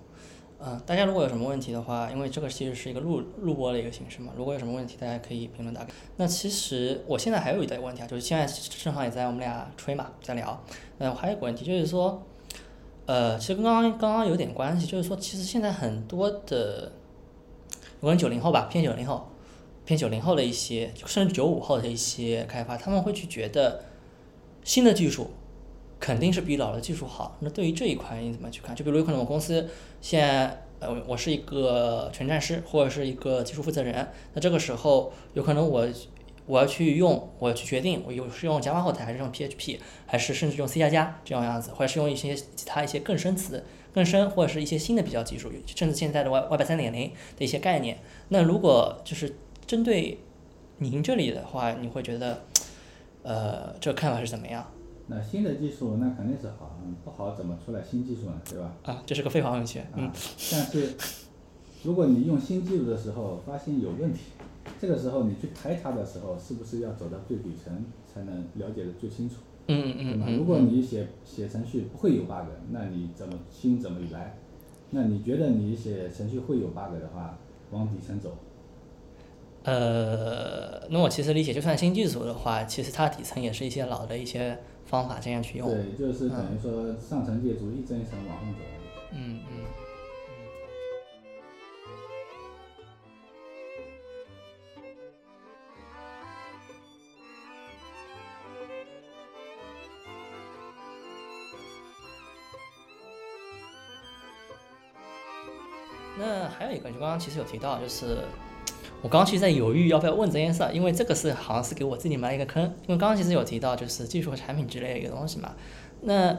A: 嗯、大家如果有什么问题的话，因为这个其实是一个录录播的一个形式嘛，如果有什么问题，大家可以评论打给。那其实我现在还有一个问题啊，就是现在正好也在我们俩吹嘛，在聊。那我还有个问题就是说，呃，其实跟刚刚刚刚有点关系，就是说，其实现在很多的，我跟九零后吧，偏九零后，偏九零后的一些，甚至九五后的一些开发，他们会去觉得新的技术肯定是比老的技术好。那对于这一块你怎么去看？就比如有可能我公司现呃我是一个全站师或者是一个技术负责人，那这个时候有可能我我要去用，我要去决定我有是用 Java 后台还是用 PHP，还是甚至用 C 加加这样样子，或者是用一些其他一些更深层、更深或者是一些新的比较技术，甚至现在的 Web Web 三点零的一些概念。那如果就是针对您这里的话，你会觉得呃这个看法是怎么样？
B: 那新的技术那肯定是好，嗯不好怎么出来新技术呢？对吧？
A: 啊，这是个废话问题。嗯
B: 啊，但是如果你用新技术的时候发现有问题，这个时候你去排查的时候，是不是要走到最底层才能了解的最清楚？
A: 嗯
B: 对吧？
A: 嗯嗯
B: 如果你写写程序不会有 bug，那你怎么新怎么来？那你觉得你写程序会有 bug 的话，往底层走。
A: 呃，那我其实理解，就算新技术的话，其实它底层也是一些老的一些方法这样去用。
B: 对，就是等于说上层建筑一层一层往上走。
A: 嗯嗯。那还有一个，就刚刚其实有提到，就是我刚刚其实在犹豫要不要问这件事，因为这个是好像是给我自己埋一个坑，因为刚刚其实有提到就是技术和产品之类的一个东西嘛，那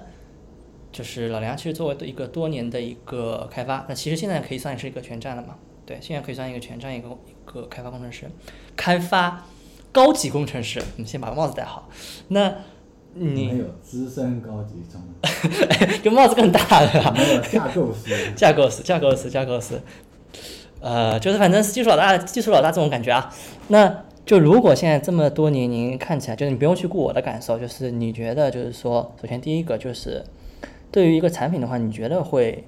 A: 就是老梁其实作为一个多年的一个开发，那其实现在可以算是一个全站了嘛，对，现在可以算一个全站一个一个开发工程师，开发高级工程师，我们先把帽子戴好，那
B: 没
A: 你
B: 有资深高级中，
A: 就帽子更大对吧？
B: 没有架构师。
A: 架构师，架构师，架构师，呃，就是反正是技术老大，技术老大这种感觉啊。那就如果现在这么多年，您看起来就是你不用去顾我的感受，就是你觉得就是说，首先第一个就是对于一个产品的话，你觉得会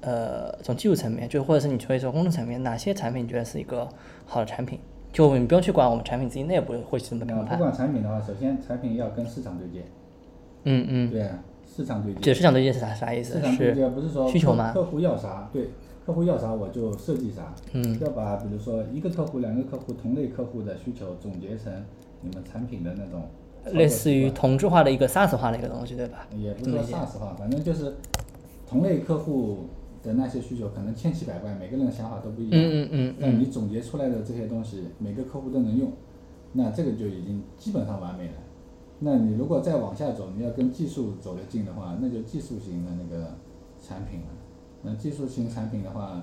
A: 呃从技术层面，就或者是你可以说工程层面，哪些产品你觉得是一个好的产品？就你不用去管我们产品自己内部会怎么评判。
B: 不管产品的话，首先产品要跟市场对接。
A: 嗯嗯，
B: 对啊，市场对接。
A: 这市场对接是啥啥意思
B: 市？场对
A: 是
B: 接不是说
A: 需求吗
B: 客客户要啥，对，客户要啥我就设计啥。
A: 嗯
B: 要把比如说一个客户、两个客户同类客户的需求总结成你们产品的那种
A: 类似于同质化的一个 SaaS 化的一个东西，对吧？
B: 也不是说 SaaS 化，反正就是同类客户的那些需求可能千奇百怪，每个人的想法都不一样。
A: 嗯嗯嗯
B: 那你总结出来的这些东西，每个客户都能用，那这个就已经基本上完美了。那你如果再往下走，你要跟技术走得近的话，那就技术型的那个产品了。那技术型产品的话，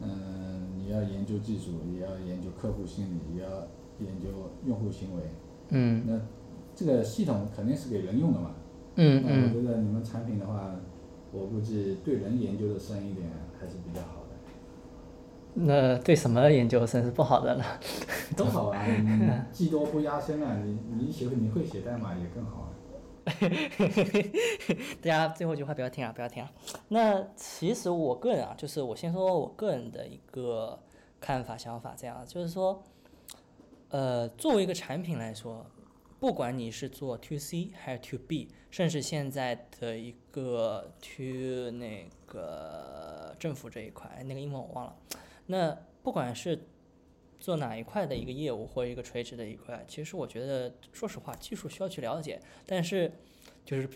B: 嗯，你要研究技术，也要研究客户心理，也要研究用户行为。
A: 嗯
B: 那这个系统肯定是给人用的嘛，
A: 嗯
B: 那我
A: 嗯，
B: 觉得你们产品的话，我估计对人研究的深一点还是比较好的。
A: 那对什么研究生是不好的呢？
B: 都好啊，技多不压身啊，你你写你会写代码也更好啊。
A: 大家最后一句话不要听啊，不要听啊。那其实我个人啊，就是我先说我个人的一个看法、想法，这样就是说，呃，作为一个产品来说，不管你是做 to C 还是 to B，甚至现在的一个 to 那个政府这一块，那个英文我忘了。那不管是做哪一块的一个业务或者一个垂直的一块，其实我觉得，说实话，技术需要去了解，但是就是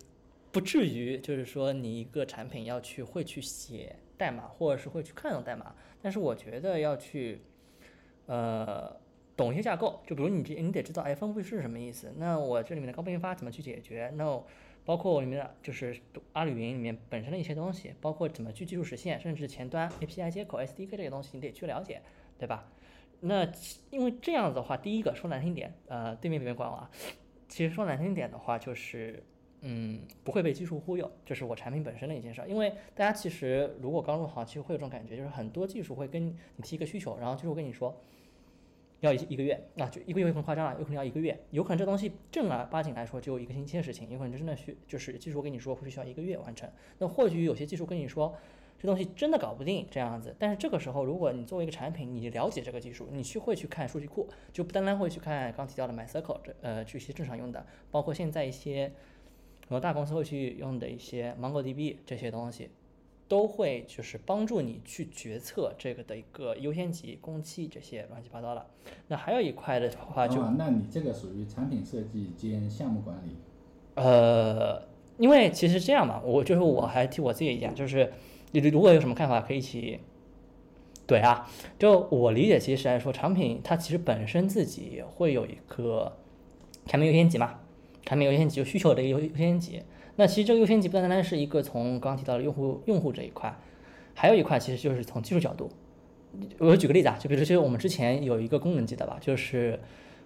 A: 不至于就是说你一个产品要去会去写代码，或者是会去看懂代码，但是我觉得要去呃懂一些架构，就比如你这你得知道哎分布式是什么意思，那我这里面的高频发怎么去解决，那包括我里面的就是阿里云里面本身的一些东西，包括怎么去技术实现，甚至前端 API 接口 SDK 这些东西你得去了解，对吧？那因为这样子的话，第一个说难听点，呃，对面别管我啊。其实说难听点的话，就是嗯，不会被技术忽悠，就是我产品本身的一件事。因为大家其实如果刚入行，其实会有这种感觉，就是很多技术会跟你提一个需求，然后技术跟你说要一一个月，那、就一个月有可能夸张了，有可能要一个月，有可能这东西正儿八经来说就一个星期的事情，有可能真的需就是技术跟你说会需要一个月完成。那或许有些技术跟你说。这东西真的搞不定这样子，但是这个时候，如果你作为一个产品，你了解这个技术，你去会去看数据库，就不单单会去看刚提到的 MySQL 这呃这些正常用的，包括现在一些很多大公司会去用的一些 MongoDB 这些东西，都会就是帮助你去决策这个的一个优先级、工期这些乱七八糟的。那还有一块的话就，
B: 哦，那你这个属于产品设计兼项目管理。
A: 呃，因为其实这样嘛，我就是我还替我自己的意见，就是你如果有什么看法，可以一起怼啊。就我理解，其实来说，产品它其实本身自己会有一个产品优先级嘛，产品优先级就需求的一个优优先级。那其实这个优先级不单单是一个从刚刚提到的用户用户这一块，还有一块其实就是从技术角度。我举个例子啊，就比如说，其实我们之前有一个功能记得吧，就是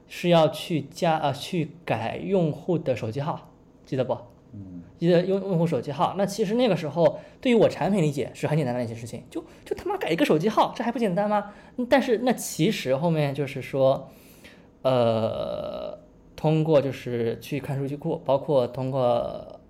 A: 是要去加呃去改用户的手机号，记得不？
B: 嗯，
A: 记得用用户手机号。那其实那个时候对于我产品理解是很简单的一件事情，就就他妈改一个手机号，这还不简单吗？但是那其实后面就是说，呃，通过就是去看数据库，包括通过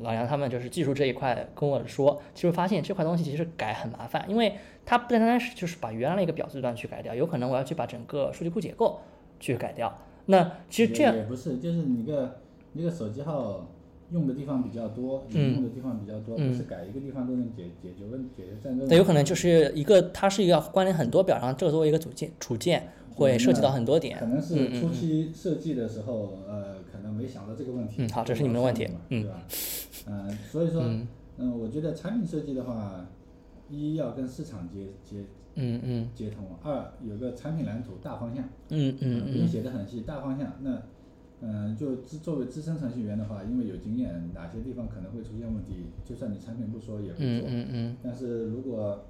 A: 老杨他们就是技术这一块跟我说，其实发现这块东西其实改很麻烦，因为它不单单是就是把原来的一个表字段去改掉，有可能我要去把整个数据库结构去改掉。那其实这样
B: 也也不是，就是你个你个手机号用的地方比较多，
A: 嗯
B: 用的地方比较多，
A: 嗯
B: 不是改一个地方都能解解决问解决战争。
A: 那有可能就是一个，它是一个关联很多表，然后这个作为一个组件组件，会涉及到很多点。
B: 可能
A: 嗯
B: 是初期设计的时候，呃，可能没想到这个问题。
A: 嗯好这是你们的问题嗯
B: 对吧？嗯，所以说，嗯，我觉得产品设计的话，一要跟市场接接
A: 嗯嗯
B: 接通，二有个产品蓝图大方向，
A: 嗯嗯
B: 不用
A: 嗯
B: 写的很细，大方向。那，嗯，就资作为资深程序员的话，因为有经验，哪些地方可能会出现问题，就算你产品不说也会
A: 嗯
B: 做。
A: 嗯嗯
B: 但是如果，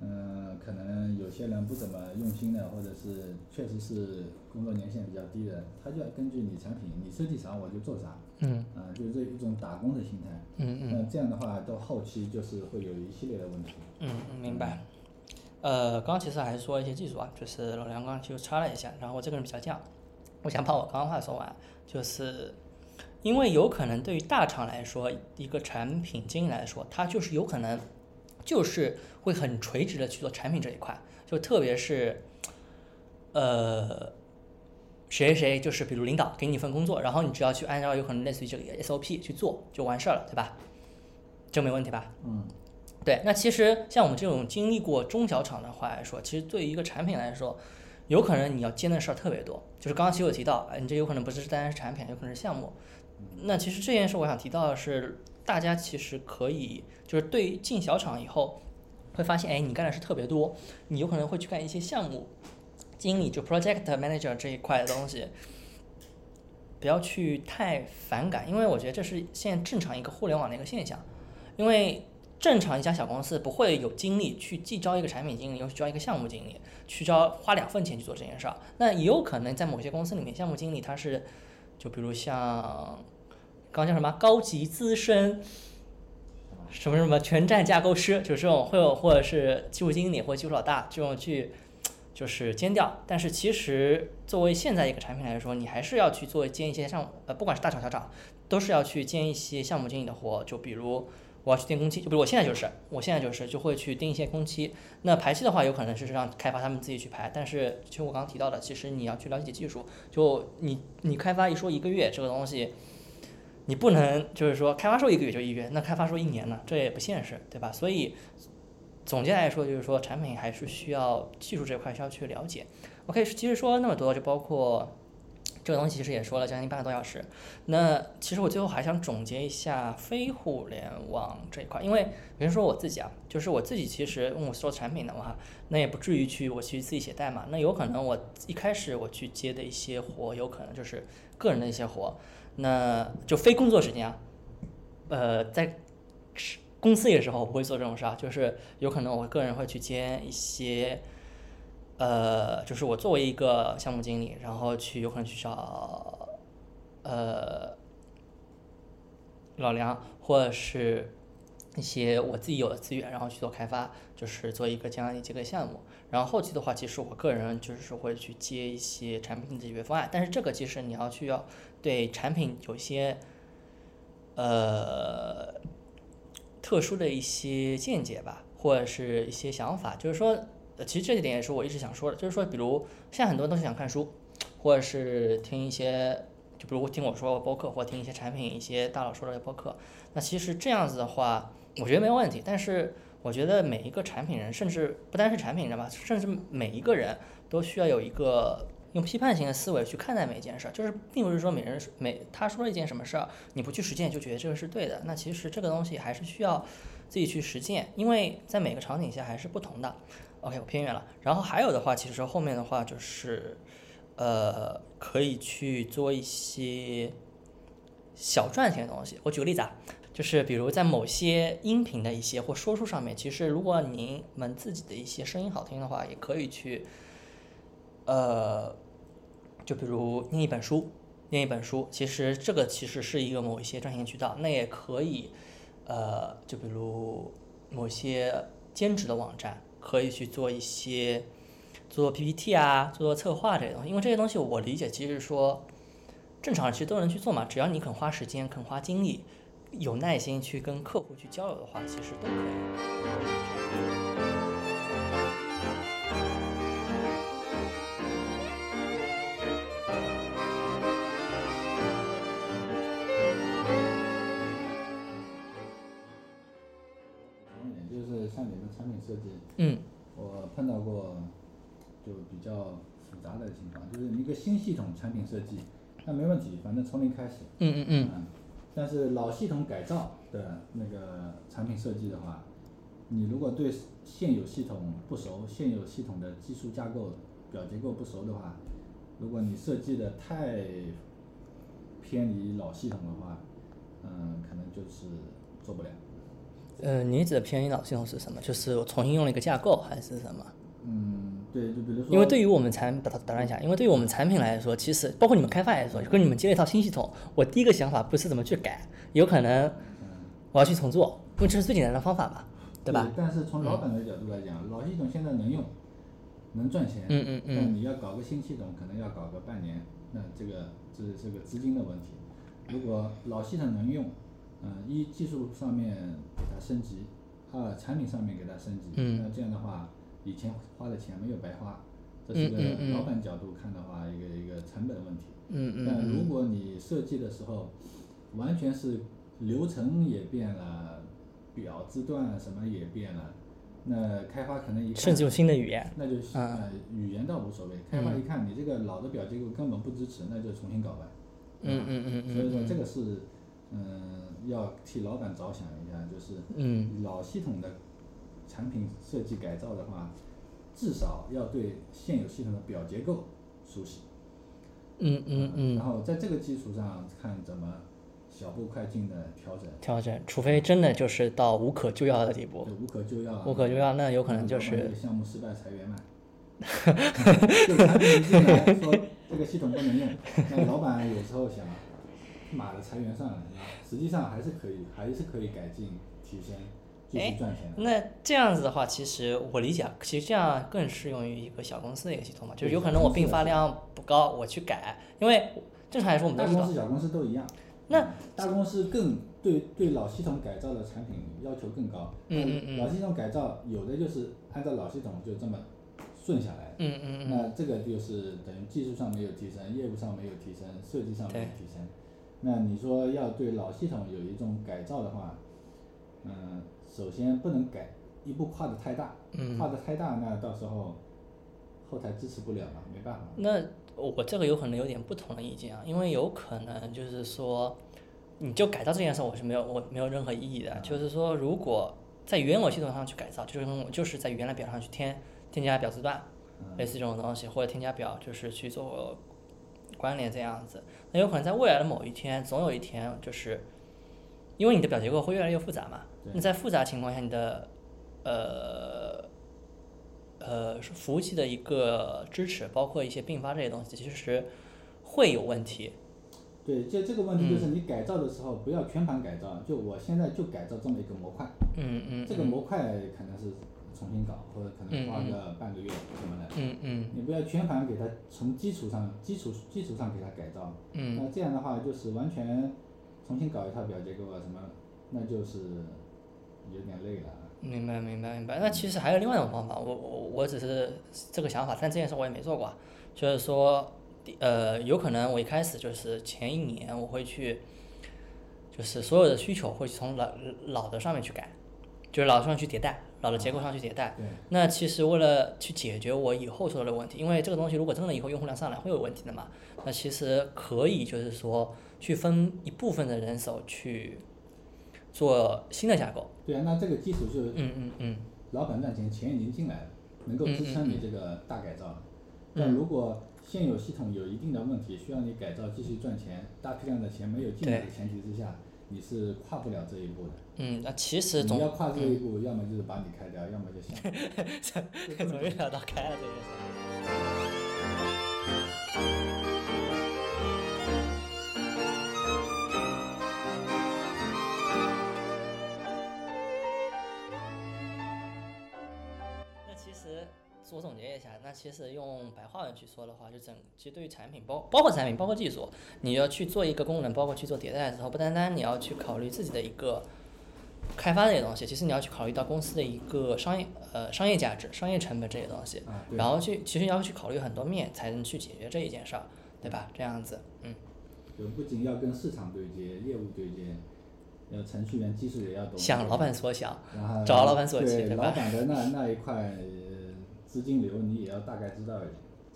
B: 嗯，可能有些人不怎么用心的，或者是确实是工作年限比较低的，他就要根据你产品，你设计啥我就做啥，
A: 嗯
B: 啊、就是这一种打工的心态。
A: 嗯嗯
B: 那这样的话，到后期就是会有一系列的问题。
A: 嗯嗯，明白。呃，刚刚其实还是说一些技术啊，就是老梁刚刚就插了一下，然后我这个人比较犟，我想把我刚刚话说完，就是因为有可能对于大厂来说，一个产品经理来说，他就是有可能就是会很垂直的去做产品这一块，就特别是呃谁谁谁就是比如领导给你一份工作，然后你只要去按照有可能类似于这个 SOP 去做就完事儿了，对吧？这没问题吧？
B: 嗯，
A: 对，那其实像我们这种经历过中小厂的话来说，其实对于一个产品来说，有可能你要兼的事儿特别多。就是刚刚其实有提到，哎，你这有可能不是单单是产品，有可能是项目。那其实这件事我想提到的是，大家其实可以就是对进小厂以后，会发现，哎，你干的事特别多，你有可能会去干一些项目经理，就 project manager 这一块的东西。不要去太反感，因为我觉得这是现在正常一个互联网的一个现象。因为正常一家小公司不会有精力去既招一个产品经理，又去招一个项目经理，去招花两份钱去做这件事儿。那也有可能在某些公司里面，项目经理他是，就比如像刚叫什么高级资深什么什么全站架构师，就是这种会有或者是技术经理或技术老大这种去就是兼调。但是其实作为现在一个产品来说，你还是要去做兼一些项目，呃，不管是大厂小厂，都是要去兼一些项目经理的活。就比如我要去定工期，就比如我现在就是，我现在就是就会去定一些工期。那排期的话，有可能是让开发他们自己去排。但是就我刚刚提到的，其实你要去了解技术，就你你开发一说一个月这个东西。你不能就是说开发说一个月就一月，那开发说一年呢，这也不现实，对吧？所以总结来说，就是说产品还是需要技术这块需要去了解。OK，其实说那么多，就包括这个东西，其实也说了将近半个多小时。那其实我最后还想总结一下非互联网这一块，因为比如说我自己啊，就是我自己其实问我做产品的话，那也不至于去我去自己写代码，那有可能我一开始我去接的一些活，有可能就是个人的一些活。那就非工作时间啊，呃，在公司的时候不会做这种事啊，就是有可能我个人会去接一些，呃，就是我作为一个项目经理，然后去有可能去找，呃，老梁或者是。一些我自己有的资源，然后去做开发，就是做一个这样一个项目。然后后期的话，其实我个人就是会去接一些产品的解决方案。但是这个其实你要去要对产品有些呃特殊的一些见解吧，或者是一些想法。就是说，呃其实这一点也是我一直想说的。就是说，比如现在很多人都想看书，或者是听一些。就比如听我说播客，或听一些产品、一些大佬说的播客，那其实这样子的话，我觉得没有问题。但是我觉得每一个产品人，甚至不单是产品人吧，甚至每一个人都需要有一个用批判性的思维去看待每一件事儿。就是并不是说每人每他说了一件什么事儿，你不去实践就觉得这个是对的。那其实这个东西还是需要自己去实践，因为在每个场景下还是不同的。OK，我偏远了。然后还有的话，其实后面的话就是。呃，可以去做一些小赚钱的东西。我举个例子啊，就是比如在某些音频的一些或说书上面，其实如果您们自己的一些声音好听的话，也可以去，呃，就比如念一本书，念一本书，其实这个其实是一个某一些赚钱渠道。那也可以，呃，就比如某些兼职的网站，可以去做一些。做 PPT 啊，做做策划这些东西，因为这些东西我理解，其实说正常人其实都能去做嘛，只要你肯花时间、肯花精力、有耐心去跟客户去交流的话，其实都可以。
B: 就比较复杂的情况，就是一个新系统产品设计，那没问题，反正从零开始。
A: 嗯嗯
B: 嗯。但是老系统改造的那个产品设计的话，你如果对现有系统不熟，现有系统的技术架构、表结构不熟的话，如果你设计的太偏离老系统的话，嗯，可能就是做不了。
A: 呃，你指的偏离老系统是什么？就是我重新用了一个架构，还是什么？因为对于我们产打打断一下，因为对于我们产品来说，其实包括你们开发来说，跟你们接了一套新系统，我第一个想法不是怎么去改，有可能我要去重做，因为这是最简单的方法嘛，
B: 对
A: 吧？
B: 但是从老板的角度来讲，老系统现在能用，能赚钱，
A: 嗯嗯嗯，
B: 但你要搞个新系统，可能要搞个半年，那这个这是这个资金的问题。如果老系统能用，嗯，一技术上面给它升级，二产品上面给它升级，那这样的话。以前花的钱没有白花，这是个老板角度看的话，一个一个成本问题。
A: 嗯嗯。
B: 但如果你设计的时候，完全是流程也变了，表字段什么也变了，那开发可能一
A: 甚至有新的语言，
B: 那就呃语言倒无所谓，开发一看你这个老的表结构根本不支持，那就重新搞呗。
A: 嗯嗯嗯嗯。
B: 所以说这个是嗯要替老板着想一下，就是老系统的。产品设计改造的话，至少要对现有系统的表结构熟悉。
A: 嗯嗯嗯。
B: 然后在这个基础上看怎么小步快进的调整。
A: 调整，除非真的就是到无可救药的地步。
B: 对，无可救药。
A: 无可救药，那有可能就是。
B: 项目失败裁员嘛。就产品进来说这个系统不能用，那老板有时候想，码的裁员算了，实际上还是可以，还是可以改进提升，继续赚钱。
A: 那这样子的话，其实我理解，啊，其实这样更适用于一个小公司的一个系统嘛，就是有可能我并发量不高，我去改，因为正常来说我们都知道
B: 大公司、小公司都一样。
A: 那
B: 大公司更对对老系统改造的产品要求更高。
A: 嗯嗯嗯
B: 老系统改造有的就是按照老系统就这么顺下来。
A: 嗯嗯嗯，
B: 那这个就是等于技术上没有提升，业务上没有提升，设计上没有提升。那你说要对老系统有一种改造的话，嗯，首先不能改一步跨的太大，
A: 嗯
B: 跨的太大，那到时候后台支持不了嘛，没办法。
A: 那我这个有可能有点不同的意见啊，因为有可能就是说，你就改造这件事，我是没有我没有任何意义的。就是说，如果在原有系统上去改造，就是用就是在原来表上去添添加表字段，类似这种东西，或者添加表，就是去做关联这样子。那有可能在未来的某一天，总有一天，就是因为你的表结构会越来越复杂嘛，
B: 对
A: 你在复杂情况下，你的呃呃服务器的一个支持，包括一些并发这些东西，其实会有问题。
B: 对，这这个问题就是你改造的时候不要全盘改造，就我现在就改造这么一个模块，
A: 嗯嗯，
B: 这个模块可能是重新搞，或者可能花个半个月什么的。
A: 嗯嗯。
B: 你不要全盘给它从基础上基础基础上给它改造，
A: 嗯。
B: 那这样的话就是完全重新搞一套表结构啊什么，那就是有点累了。
A: 明白明白明白。那其实还有另外一种方法，我我我只是这个想法，但这件事我也没做过啊。就是说，呃，有可能我一开始就是前一年我会去，就是所有的需求会从老老的上面去改，就是老的上去迭代，老的结构上去迭代。
B: 对，
A: 那其实为了去解决我以后说的问题，因为这个东西如果真的以后用户量上来会有问题的嘛，那其实可以就是说去分一部分的人手去做新的架构。
B: 对啊，那这个基础就是
A: 嗯嗯嗯
B: 老板赚钱，钱已经进来了，能够支撑你这个大改造。
A: 嗯
B: 但如果现有系统有一定的问题，需要你改造继续赚钱，大批量的钱没有进来的前提之下，你是跨不了这一步的。
A: 嗯，那其实总
B: 你要跨这一步，要么就是把你开掉，要么就想。
A: 总又聊到开了这件一下，那其实用白话文去说的话，就整其实对于产品包包括产品包括技术，你要去做一个功能，包括去做迭代的时候，不单单你要去考虑自己的一个开发这些东西，其实你要去考虑到公司的一个商业呃商业价值、商业成本这些东西，
B: 啊
A: 然后去其实你要去考虑很多面才能去解决这一件事儿，对吧？这样子，嗯，
B: 就不仅要跟市场对接、业务对接，要程序员技术也要懂。
A: 向老板所想，
B: 然后
A: 找老板所急，
B: 对
A: 吧
B: 老？板的那那一块呃资金流，你也要大概知道，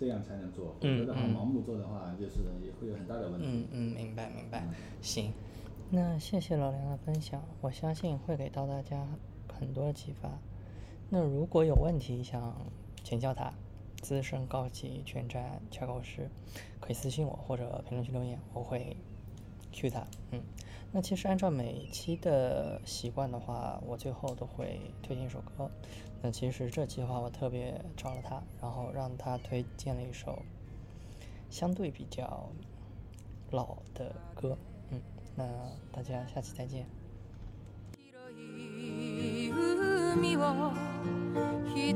B: 这样才能做。否
A: 嗯
B: 则的话，
A: 嗯
B: 盲目做的话，就是也会有很大的问题。
A: 嗯嗯，明白明白，行。那谢谢老梁的分享，我相信会给到大家很多的启发。那如果有问题想请教他，资深高级全站架构师，可以私信我或者评论区留言，我会 Q 他。嗯，那其实按照每期的习惯的话，我最后都会推荐一首歌。那其实这期的话，我特别找了他，然后让他推荐了一首相对比较老的歌。嗯，那大家下期再见。
C: 広い海を一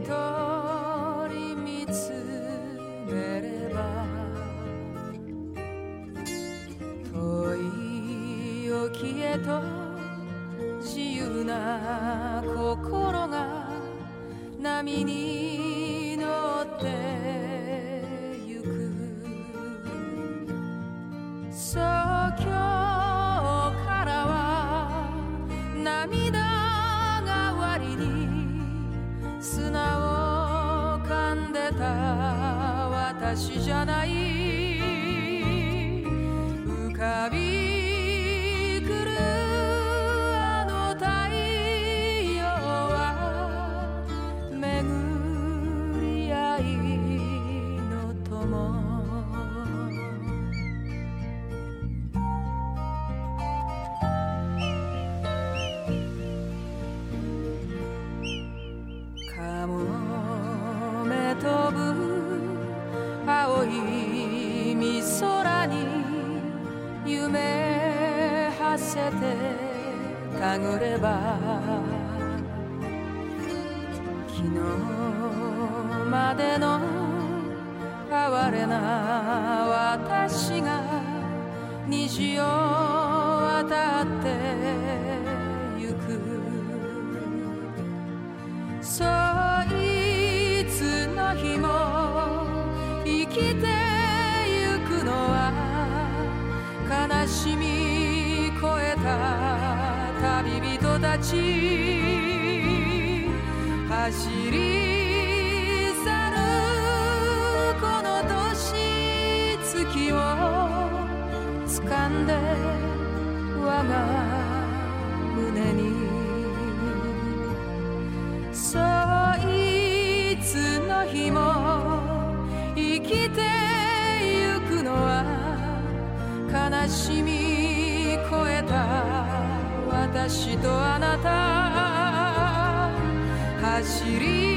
C: 人見つめれ い沖へと自由な心が波に乗ってゆく。そう今日からは涙がわりに砂を噛んでた私じゃない。たぐれば昨日までの哀れな私が虹を渡ってゆく。そいつの日も生きてたち走り去るこの年月を掴んで我が胸にそいつの日も生きてゆくのは悲しみ私とあなた。走り